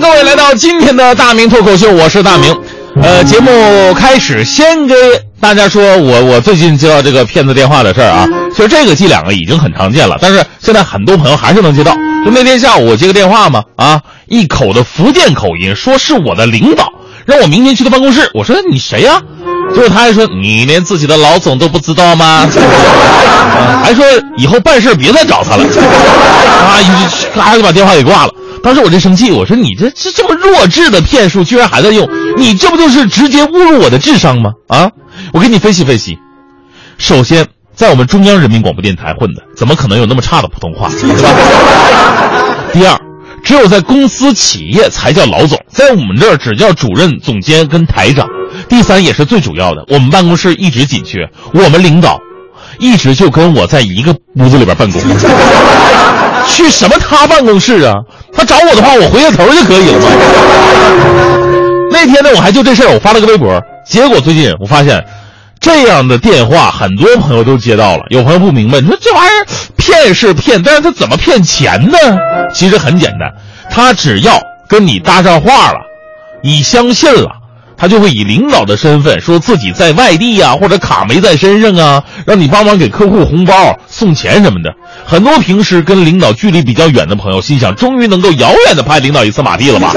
迎各位来到今天的大明脱口秀，我是大明。呃，节目开始，先给大家说我我最近接到这个骗子电话的事儿啊。其实这个伎俩个已经很常见了，但是现在很多朋友还是能接到。就那天下午我接个电话嘛，啊，一口的福建口音，说是我的领导，让我明天去他办公室。我说你谁呀、结果他还说你连自己的老总都不知道吗？啊还说以后办事别再找他了。啊，一咔就把电话给挂了。当时我就生气，我说你这这这么弱智的骗术居然还在用，你这不就是直接侮辱我的智商吗？啊，我给你分析分析。首先，在我们中央人民广播电台混的，怎么可能有那么差的普通话，对吧？第二，只有在公司企业才叫老总，在我们这儿只叫主任、总监跟台长。第三，也是最主要的，我们办公室一直紧缺，我们领导一直就跟我在一个屋子里边办公。去什么他办公室啊？他找我的话，我回个头就可以了嘛。那天呢，我还就这事儿，我发了个微博。结果最近我发现，这样的电话很多朋友都接到了。有朋友不明白，你说这玩意儿骗是骗，但是他怎么骗钱呢？其实很简单，他只要跟你搭上话了，你相信了。他就会以领导的身份说自己在外地呀、或者卡没在身上啊，让你帮忙给客户红包、送钱什么的。很多平时跟领导距离比较远的朋友，心想终于能够遥远的拍领导一次马屁了吧？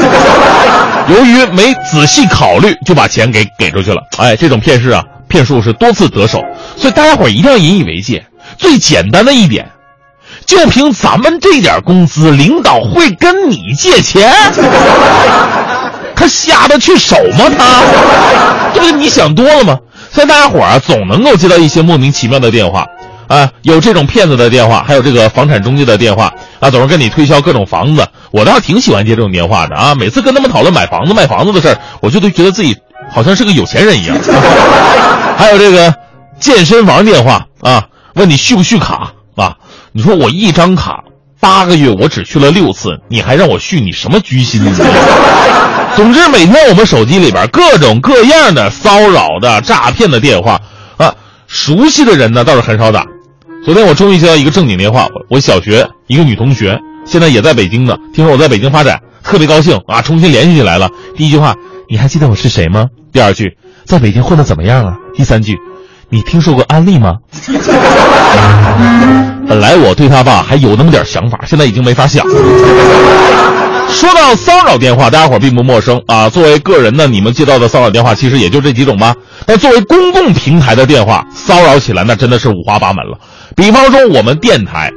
由于没仔细考虑，就把钱给给出去了。哎，这种骗事啊，骗术是多次得手，所以大家伙儿一定要引以为戒。最简单的一点，就凭咱们这点工资，领导会跟你借钱？他瞎得去手吗？他，这不你想多了吗？现在大家伙儿啊，总能够接到一些莫名其妙的电话，啊，有这种骗子的电话，还有这个房产中介的电话，啊，总是跟你推销各种房子。我倒挺喜欢接这种电话的啊，每次跟他们讨论买房子、卖房子的事儿，我就都觉得自己好像是个有钱人一样。还有这个健身房电话啊，问你续不续卡啊？你说我一张卡八个月，我只去了六次，你还让我续，你什么居心呢？总之，每天我们手机里边各种各样的骚扰的、诈骗的电话啊，熟悉的人呢倒是很少打。昨天我终于接到一个正经电话，我我小学一个女同学，现在也在北京呢，听说我在北京发展，特别高兴啊，重新联系起来了。第一句话，你还记得我是谁吗？第二句，在北京混的怎么样啊？第三句，你听说过安利吗？本来我对他吧还有那么点想法，现在已经没法想了。说到骚扰电话，大家伙并不陌生啊。作为个人呢，你们接到的骚扰电话其实也就这几种吧。但作为公共平台的电话，骚扰起来那真的是五花八门了。比方说我们电台，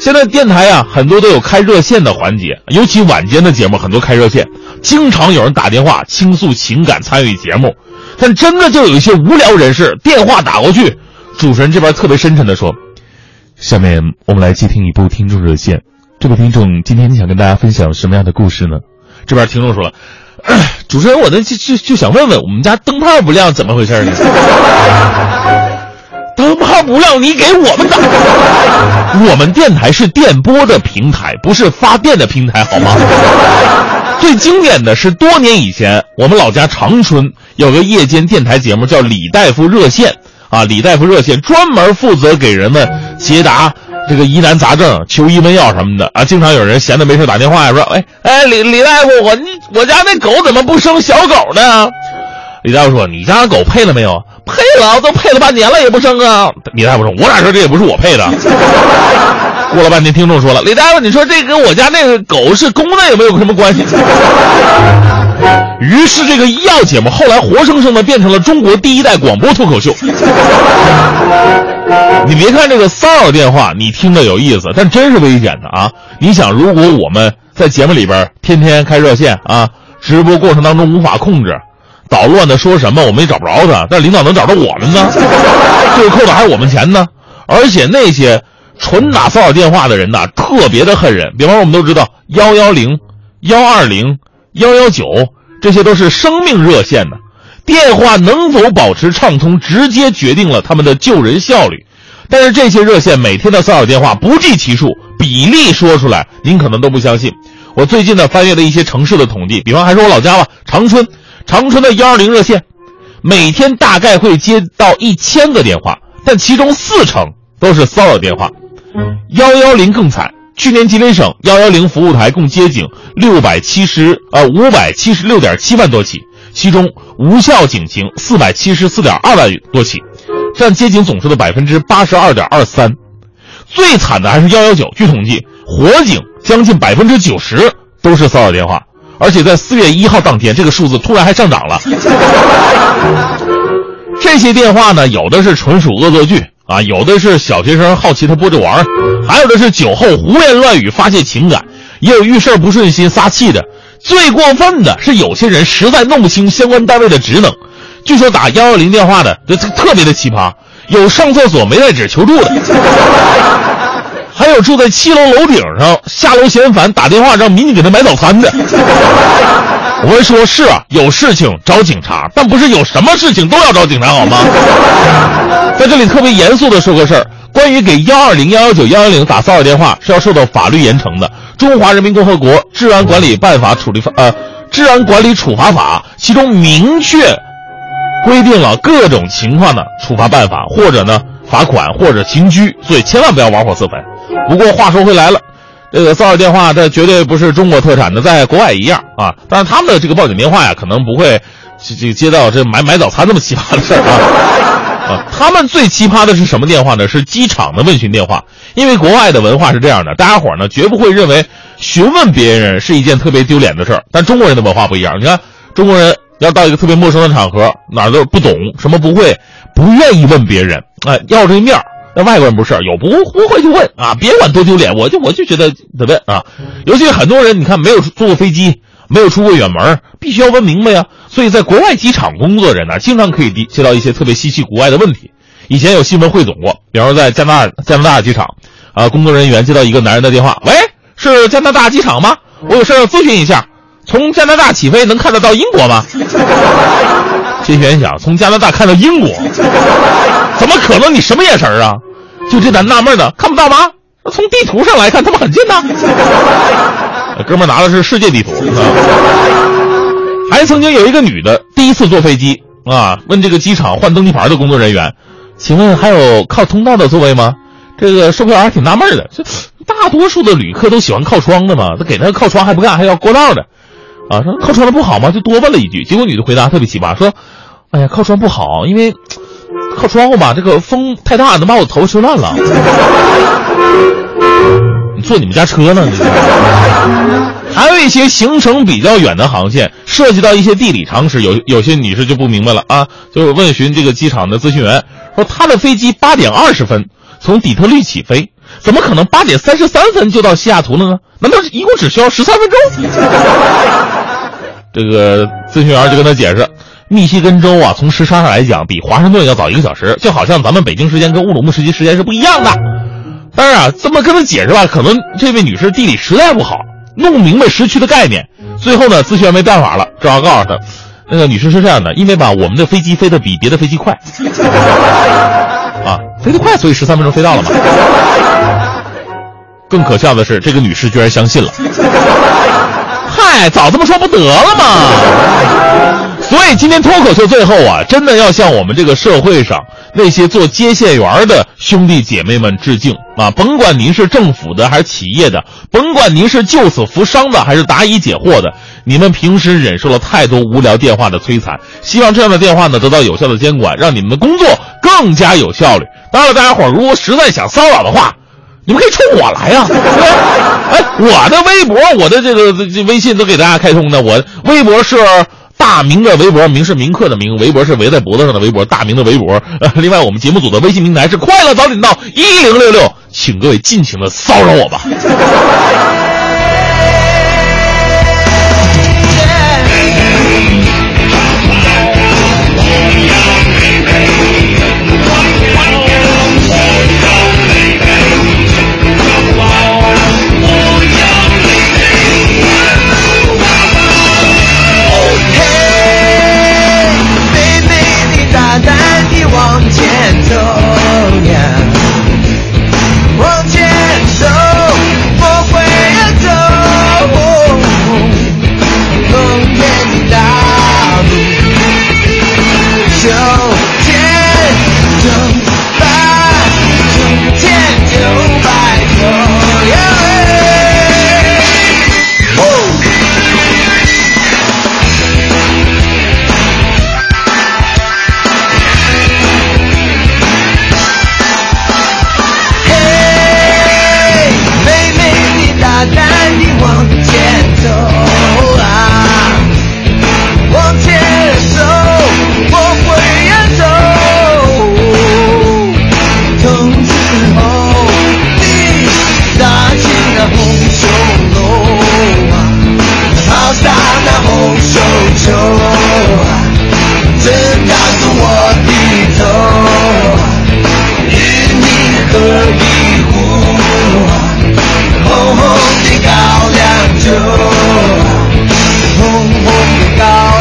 现在电台啊很多都有开热线的环节，尤其晚间的节目很多开热线，经常有人打电话倾诉情感，参与节目。但真的就有一些无聊人士电话打过去，主持人这边特别深沉的说：“下面我们来接听一部听众热线。这位听众，今天你想跟大家分享什么样的故事呢？”这边听众说了：“ 主持人，我呢就就就想问问，我们家灯泡不亮，怎么回事呢？” 灯泡不亮，你给我们打。我们电台是电波的平台，不是发电的平台，好吗？最经典的是多年以前，我们老家长春有个夜间电台节目叫《李大夫热线》啊，李大夫热线专门负责给人们解答这个疑难杂症、求医问药什么的啊。经常有人闲的没事打电话说：“哎哎，李李大夫，我我家那狗怎么不生小狗呢？”李大夫说：“你家狗配了没有？配了，都配了半年了也不生啊。”李大夫说：“我哪知道这也不是我配的。”过了半天，听众说了：“李大夫，你说这跟我家那个狗是公的有没有什么关系？”于是，这个医药节目后来活生生的变成了中国第一代广播脱口秀。你别看这个骚扰电话，你听着有意思，但真是危险的啊！你想，如果我们在节目里边天天开热线啊，直播过程当中无法控制，捣乱的说什么我们也找不着他，但领导能找着我们呢？最后扣的还是我们钱呢？而且那些纯打骚扰电话的人呐，特别的恨人。比方说，我们都知道幺幺零、幺二零、幺幺九，这些都是生命热线的。电话能否保持畅通，直接决定了他们的救人效率。但是这些热线每天的骚扰电话不计其数，比例说出来您可能都不相信。我最近呢翻阅了一些城市的统计，比方还是我老家吧，长春，长春的幺二零热线，每天大概会接到一千个电话，但其中四成都是骚扰电话。幺幺零更惨，去年吉林省幺幺零服务台共接警六百七十呃五百七十六点七万多起，其中无效警情四百七十四点二万多起，占接警总数的百分之八十二点二三。最惨的还是幺幺九，据统计，火警将近百分之九十都是骚扰电话，而且在四月一号当天，这个数字突然还上涨了。这些电话呢，有的是纯属恶作剧啊，有的是小学生好奇他播着玩还有的是酒后胡言乱语发泄情感，也有遇事不顺心撒气的。最过分的是，有些人实在弄不清相关单位的职能。据说打幺幺零电话的，这特别的奇葩。有上厕所没带纸求助的，还有住在七楼楼顶上下楼嫌烦打电话让民警给他买早餐的。我会说是啊，有事情找警察，但不是有什么事情都要找警察好吗？在这里特别严肃的说个事儿：关于给幺二零幺幺九幺幺零打骚扰电话是要受到法律严惩的。中华人民共和国治安管理办法处理法呃，治安管理处罚法其中明确。规定了各种情况的处罚办法，或者呢罚款，或者刑拘，所以千万不要玩火自焚。不过话说回来了，这个骚扰电话这绝对不是中国特产的，在国外一样啊。但是他们的这个报警电话呀，可能不会这接到这买买早餐这么奇葩的事儿啊。啊，他们最奇葩的是什么电话呢？是机场的问询电话。因为国外的文化是这样的，大家伙呢绝不会认为询问别人是一件特别丢脸的事儿。但中国人的文化不一样，你看中国人。要到一个特别陌生的场合，哪儿都不懂，什么不会，不愿意问别人，哎，要这面儿。那外国人不是，有不不会就问啊，别管多丢脸，我就我就觉得得问啊。尤其很多人，你看没有坐过飞机，没有出过远门，必须要问明白呀。所以在国外机场工作的人呢，经常可以接接到一些特别稀奇古怪的问题。以前有新闻汇总过，比方说在加拿大加拿大机场，啊，工作人员接到一个男人的电话，喂，是加拿大机场吗？我有事要咨询一下。从加拿大起飞能看得到英国吗？接选想从加拿大看到英国，怎么可能？你什么眼神啊？就这咱纳闷呢，看不到吗？从地图上来看，他们很近呐。哥们拿的是世界地图。还曾经有一个女的第一次坐飞机啊，问这个机场换登机牌的工作人员：“请问还有靠通道的座位吗？”这个售票员挺纳闷的，这大多数的旅客都喜欢靠窗的嘛，他给他靠窗还不干，还要过道的。啊，说靠窗的不好吗？就多问了一句，结果女的回答特别奇葩，说：“哎呀，靠窗不好，因为靠窗户吧，这个风太大，能把我头发吹烂了。你坐你们家车呢？还有一些行程比较远的航线，涉及到一些地理常识，有有些女士就不明白了啊，就是问询这个机场的咨询员，说他的飞机八点二十分从底特律起飞。”怎么可能八点三十三分就到西雅图了呢？难道一共只需要十三分钟？这个咨询员就跟他解释，密西根州啊，从时差上来讲比华盛顿要早一个小时，就好像咱们北京时间跟乌鲁木齐时间是不一样的。当然啊，这么跟他解释吧，可能这位女士地理实在不好，弄不明白时区的概念。最后呢，咨询员没办法了，只好告诉他，那个女士是这样的，因为吧，我们的飞机飞得比别的飞机快。啊，飞得快，所以十三分钟飞到了嘛。更可笑的是，这个女士居然相信了。嗨，早这么说不得了吗？所以今天脱口秀最后啊，真的要向我们这个社会上那些做接线员的兄弟姐妹们致敬啊！甭管您是政府的还是企业的，甭管您是救死扶伤的还是答疑解惑的，你们平时忍受了太多无聊电话的摧残，希望这样的电话呢得到有效的监管，让你们的工作更加有效率。当然了，大家伙如果实在想骚扰的话，你们可以冲我来呀！哎，我的微博、我的这个这微信都给大家开通的，我微博是。大明的微博，明是明刻的明，微博是围在脖子上的微博。大明的微博，另外我们节目组的微信平台是快乐早点到一零六六，请各位尽情的骚扰我吧。红红的高